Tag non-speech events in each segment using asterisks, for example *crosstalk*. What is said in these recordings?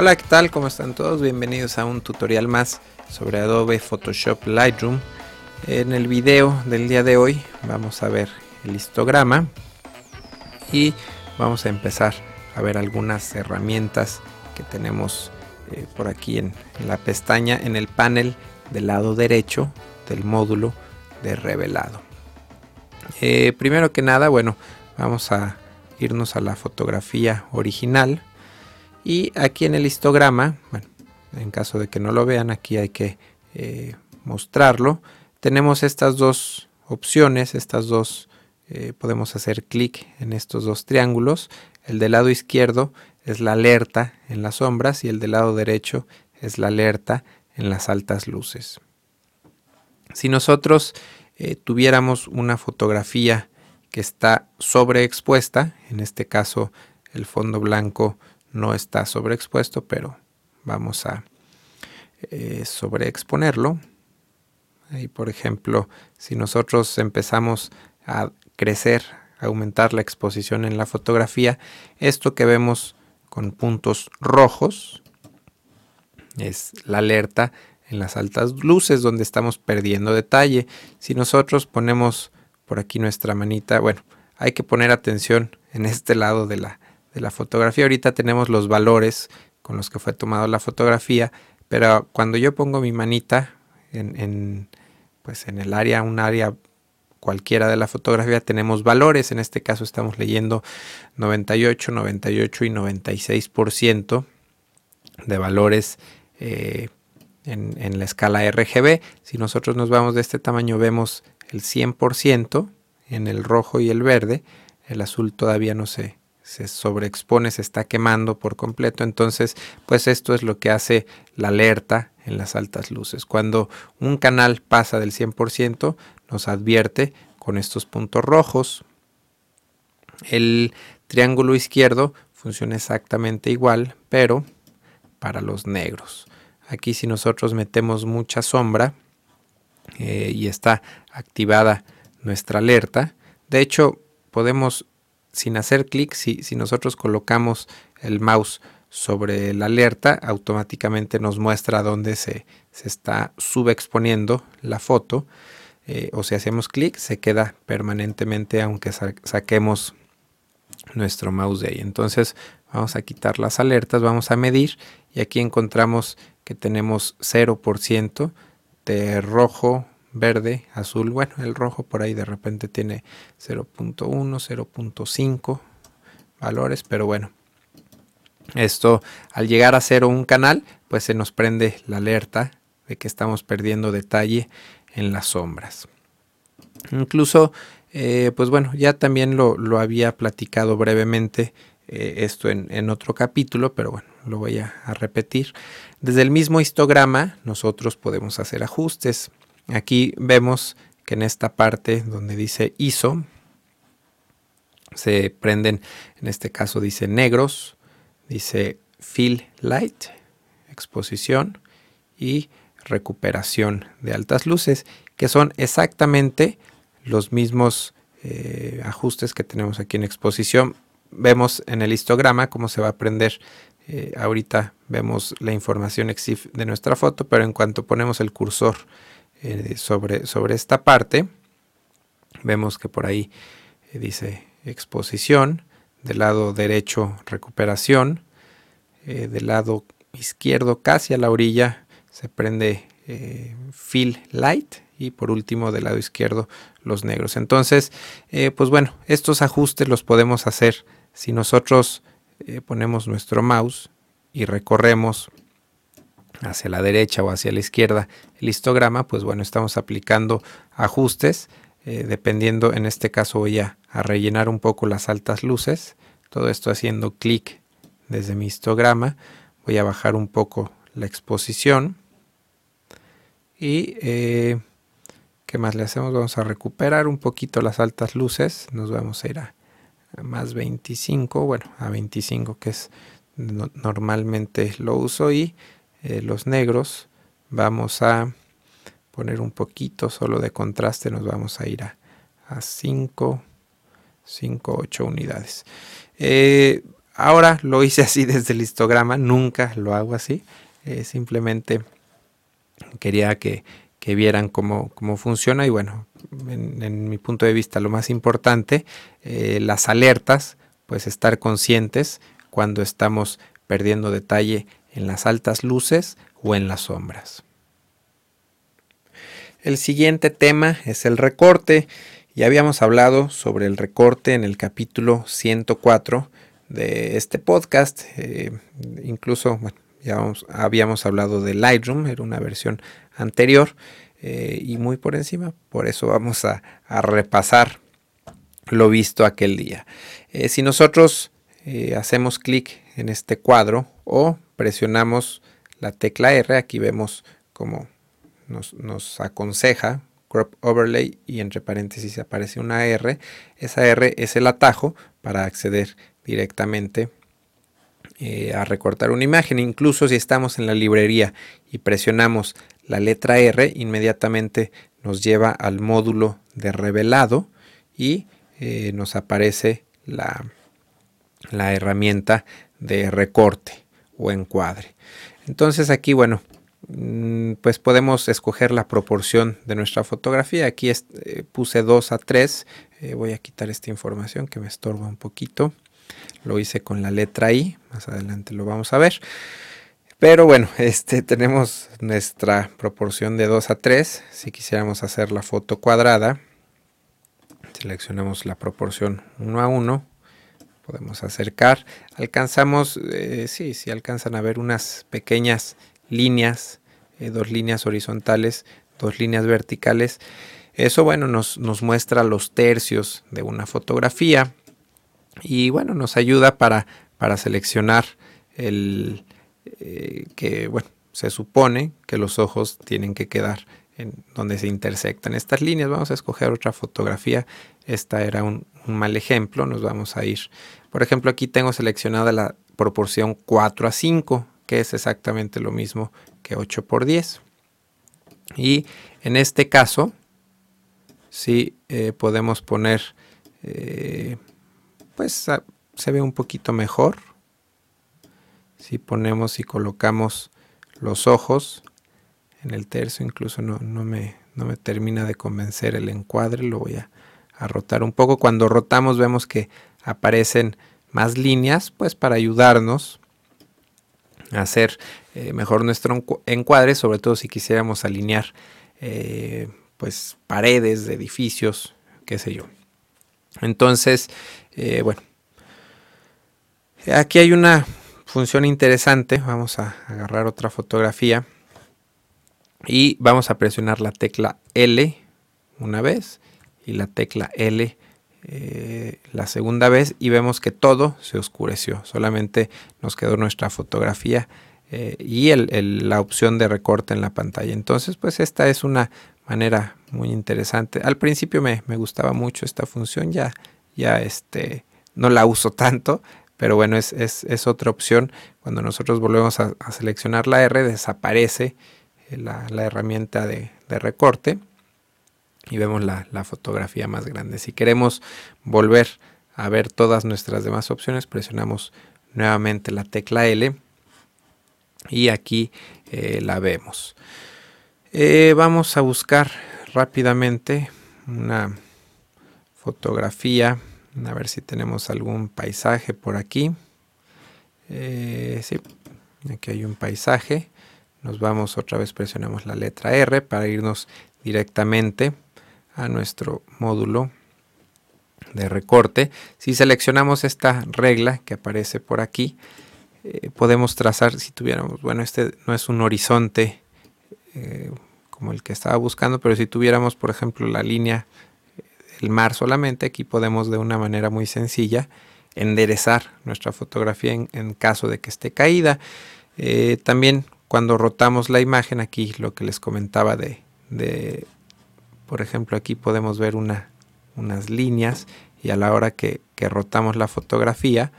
Hola, ¿qué tal? ¿Cómo están todos? Bienvenidos a un tutorial más sobre Adobe Photoshop Lightroom. En el video del día de hoy vamos a ver el histograma y vamos a empezar a ver algunas herramientas que tenemos eh, por aquí en, la pestaña, en el panel del lado derecho del módulo de revelado. Eh, primero que nada, bueno, vamos a irnos a la fotografía original y aquí en el histograma, bueno, en caso de que no lo vean, aquí hay que eh, mostrarlo. Tenemos estas dos opciones, estas dos, eh, podemos hacer clic en estos dos triángulos. El del lado izquierdo es la alerta en las sombras y el del lado derecho es la alerta en las altas luces. Si nosotros eh, tuviéramos una fotografía que está sobreexpuesta, en este caso el fondo blanco no está sobreexpuesto, pero vamos a eh, sobreexponerlo. Ahí, por ejemplo, si nosotros empezamos a crecer, a aumentar la exposición en la fotografía, esto que vemos con puntos rojos es la alerta en las altas luces donde estamos perdiendo detalle. Si nosotros ponemos por aquí nuestra manita, bueno, hay que poner atención en este lado de la, la fotografía. Ahorita tenemos los valores con los que fue tomada la fotografía, pero cuando yo pongo mi manita en, pues en el área, un área cualquiera de la fotografía, tenemos valores. En este caso estamos leyendo 98, 98 y 96% de valores eh, en, en, la escala RGB. Si nosotros nos vamos de este tamaño, vemos el 100% en el rojo y el verde. El azul todavía no se, se sobreexpone, se está quemando por completo. Entonces, pues esto es lo que hace la alerta en las altas luces. Cuando un canal pasa del 100%, nos advierte con estos puntos rojos. El triángulo izquierdo funciona exactamente igual, pero para los negros. Aquí si nosotros metemos mucha sombra eh, y está activada nuestra alerta, de hecho podemos sin hacer clic, si, nosotros colocamos el mouse sobre la alerta, automáticamente nos muestra dónde se, está subexponiendo la foto. Eh, o si hacemos clic, se queda permanentemente aunque saquemos nuestro mouse de ahí. Entonces vamos a quitar las alertas, vamos a medir y aquí encontramos que tenemos 0% de rojo, verde, azul. Bueno, el rojo por ahí de repente tiene 0.1, 0.5 valores, pero bueno. Esto al llegar a cero un canal, pues se nos prende la alerta de que estamos perdiendo detalle en las sombras. Incluso, eh, pues bueno, ya también lo, había platicado brevemente eh, esto en, otro capítulo, pero bueno, lo voy a repetir. Desde el mismo histograma nosotros podemos hacer ajustes. Aquí vemos que en esta parte donde dice ISO se prenden, en este caso dice negros, dice fill light, exposición y recuperación de altas luces, que son exactamente los mismos eh, ajustes que tenemos aquí en exposición. Vemos en el histograma cómo se va a prender. Eh, ahorita vemos la información EXIF de nuestra foto, pero en cuanto ponemos el cursor eh, sobre, sobre esta parte. Vemos que por ahí eh, dice exposición, del lado derecho recuperación, eh, del lado izquierdo casi a la orilla se prende fill light y por último del lado izquierdo los negros. Entonces, pues bueno, estos ajustes los podemos hacer si nosotros ponemos nuestro mouse y recorremos hacia la derecha o hacia la izquierda el histograma, pues bueno, estamos aplicando ajustes. Eh, dependiendo, en este caso voy a, rellenar un poco las altas luces. Todo esto haciendo clic desde mi histograma. Voy a bajar un poco la exposición. Y eh, ¿qué más le hacemos? Vamos a recuperar un poquito las altas luces. Nos vamos a ir a, más 25, bueno, a 25 que es normalmente lo uso y eh, los negros vamos a poner un poquito solo de contraste nos vamos a ir a, 5 5 8 unidades eh, ahora lo hice *laughs* así desde el histograma, nunca lo hago así. Eh, simplemente quería que, vieran cómo, funciona y bueno, en, mi punto de vista lo más importante, eh, las alertas, pues estar conscientes cuando estamos perdiendo detalle en las altas luces o en las sombras. El siguiente tema es el recorte. Ya habíamos hablado sobre el recorte en el capítulo 104 de este podcast. Eh, incluso, ya habíamos hablado de Lightroom, era una versión anterior eh, y muy por encima. Por eso vamos a, repasar lo visto aquel día. Eh, si nosotros hacemos clic en este cuadro o presionamos la tecla R, aquí vemos como nos, aconseja crop overlay y entre paréntesis aparece una R. Esa R es el atajo para acceder directamente eh, a recortar una imagen. Incluso si estamos en la librería y presionamos la letra R, inmediatamente nos lleva al módulo de revelado y eh, nos aparece la, la herramienta de recorte o encuadre. Entonces aquí, bueno, Mm, pues podemos escoger la proporción de nuestra fotografía. Aquí eh, puse 2 a 3. Eh, voy a quitar esta información que me estorba un poquito. Lo hice con la letra I. Más adelante lo vamos a ver. Pero bueno, *laughs* este, tenemos nuestra proporción de 2 a 3. Si quisiéramos hacer la foto cuadrada, seleccionamos la proporción 1 a 1. Podemos acercar. Alcanzamos, eh, sí, sí alcanzan a ver unas pequeñas líneas, eh, dos líneas horizontales, dos líneas verticales. Eso, bueno, nos, nos, muestra los tercios de una fotografía y, bueno, nos ayuda para, para seleccionar el eh, que, bueno, se supone que los ojos tienen que quedar en donde se intersectan estas líneas. Vamos a escoger otra fotografía. Esta era un, mal ejemplo. Nos vamos a ir. Por ejemplo, aquí tengo seleccionada la proporción 4 a 5 que es exactamente lo mismo que 8 por 10. Y en este caso, si eh, podemos poner, eh, pues se ve un poquito mejor. Si ponemos y colocamos los ojos en el tercio, incluso no, me, termina de convencer el encuadre, lo voy a, a rotar un poco. Cuando rotamos vemos que aparecen más líneas, pues para ayudarnos hacer eh, mejor nuestro encuadre, sobre todo si quisiéramos alinear eh, pues paredes de edificios, qué sé yo. Entonces, eh, bueno, aquí hay una función interesante. Vamos a agarrar otra fotografía y vamos a presionar la tecla L una vez y la tecla L eh, la segunda vez y vemos que todo se oscureció. Solamente nos quedó nuestra fotografía eh, y la opción de recorte en la pantalla. Entonces, pues esta es una manera muy interesante. Al principio me, gustaba mucho esta función, ya, ya este, no la uso tanto, pero bueno, es, otra opción. Cuando nosotros volvemos a, seleccionar la R, desaparece la, herramienta de recorte y vemos la, fotografía más grande. Si queremos volver a ver todas nuestras demás opciones, presionamos nuevamente la tecla L y aquí eh, la vemos. Eh, vamos a buscar rápidamente una fotografía, a ver si tenemos algún paisaje por aquí. Eh, sí, aquí hay un paisaje. Nos vamos otra vez, presionamos la letra R para irnos directamente a nuestro módulo de recorte. Si seleccionamos esta regla que aparece por aquí, eh, podemos trazar, si tuviéramos, bueno, este no es un horizonte eh, como el que estaba buscando, pero si tuviéramos, por ejemplo, la línea el mar solamente, aquí podemos de una manera muy sencilla enderezar nuestra fotografía en, caso de que esté caída. Eh, también cuando rotamos la imagen, aquí lo que les comentaba de por ejemplo, aquí podemos ver unas líneas y a la hora que, rotamos la fotografía,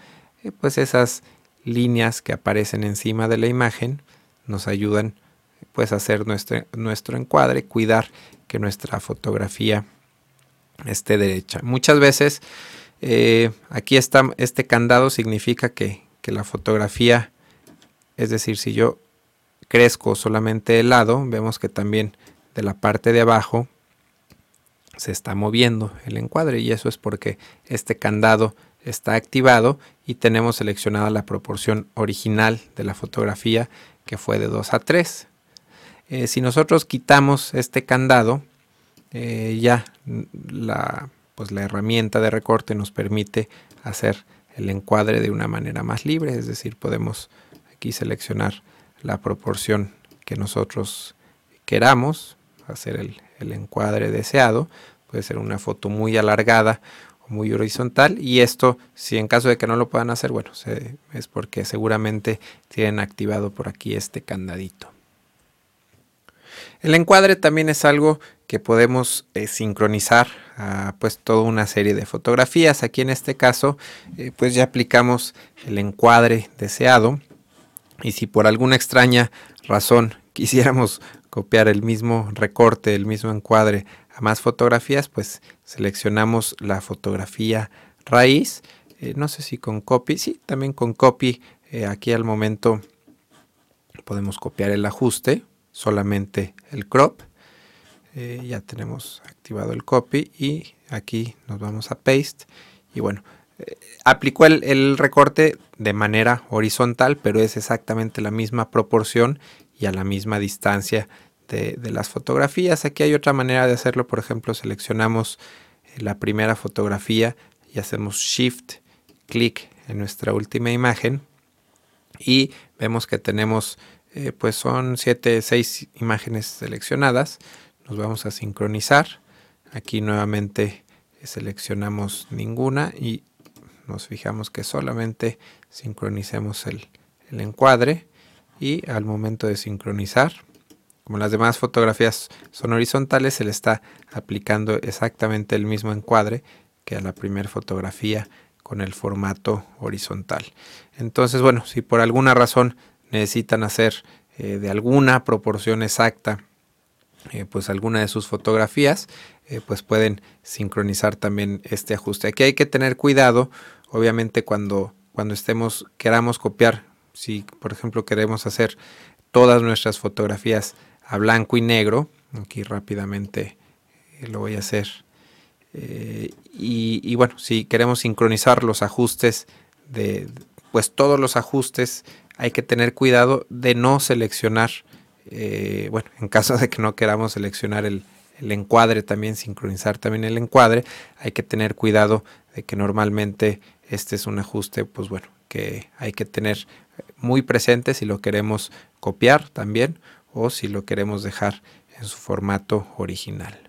eh, pues esas líneas que aparecen encima de la imagen nos ayudan pues a hacer nuestro, nuestro encuadre, cuidar que nuestra fotografía esté derecha. Muchas veces Eh, aquí está, este candado significa que, que la fotografía, es decir, si yo crezco solamente el lado, vemos que también de la parte de abajo se está moviendo el encuadre y eso es porque este candado está activado y tenemos seleccionada la proporción original de la fotografía que fue de 2 a 3. Eh, si nosotros quitamos este candado, eh, ya la, pues la herramienta de recorte nos permite hacer el encuadre de una manera más libre, es decir, podemos aquí seleccionar la proporción que nosotros queramos, hacer el, el encuadre deseado, puede ser una foto muy alargada o muy horizontal y esto si en caso de que no lo puedan hacer bueno es porque seguramente tienen activado por aquí este candadito. El encuadre también es algo que podemos eh, sincronizar a pues toda una serie de fotografías. Aquí en este caso eh, pues ya aplicamos el encuadre deseado y si por alguna extraña razón *laughs* quisiéramos copiar el mismo recorte, el mismo encuadre a más fotografías, pues seleccionamos la fotografía raíz. Eh, no sé si con copy, sí, también con copy. Eh, aquí al momento podemos copiar el ajuste, solamente el crop. Eh, ya tenemos activado el copy y aquí nos vamos a paste. Y bueno, aplicó el, recorte de manera horizontal, pero es exactamente la misma proporción y a la misma distancia de, las fotografías. Aquí hay otra manera de hacerlo, por ejemplo, seleccionamos eh, la primera fotografía y hacemos shift clic en nuestra última imagen y vemos que tenemos eh, pues son 7 6 imágenes seleccionadas nos vamos a sincronizar aquí nuevamente seleccionamos ninguna y nos fijamos que solamente sincronicemos el, encuadre y al momento de sincronizar como las demás fotografías son horizontales se le está aplicando exactamente el mismo encuadre que a la primera fotografía con el formato horizontal. Entonces bueno si por alguna razón necesitan hacer eh, de alguna proporción exacta eh, pues alguna de sus fotografías eh, pues pueden sincronizar también este ajuste aquí hay que tener cuidado obviamente cuando, cuando estemos, queramos copiar, si por ejemplo queremos hacer todas nuestras fotografías a blanco y negro, aquí rápidamente eh, lo voy a hacer. Eh, y, bueno, si queremos sincronizar los ajustes de, pues todos los ajustes, hay que tener cuidado de no seleccionar, eh, bueno, en caso de que no queramos seleccionar el, el encuadre también, sincronizar también el encuadre, hay que tener cuidado de que normalmente este es un ajuste, pues bueno, que hay que tener muy presente si lo queremos copiar también o si lo queremos dejar en su formato original.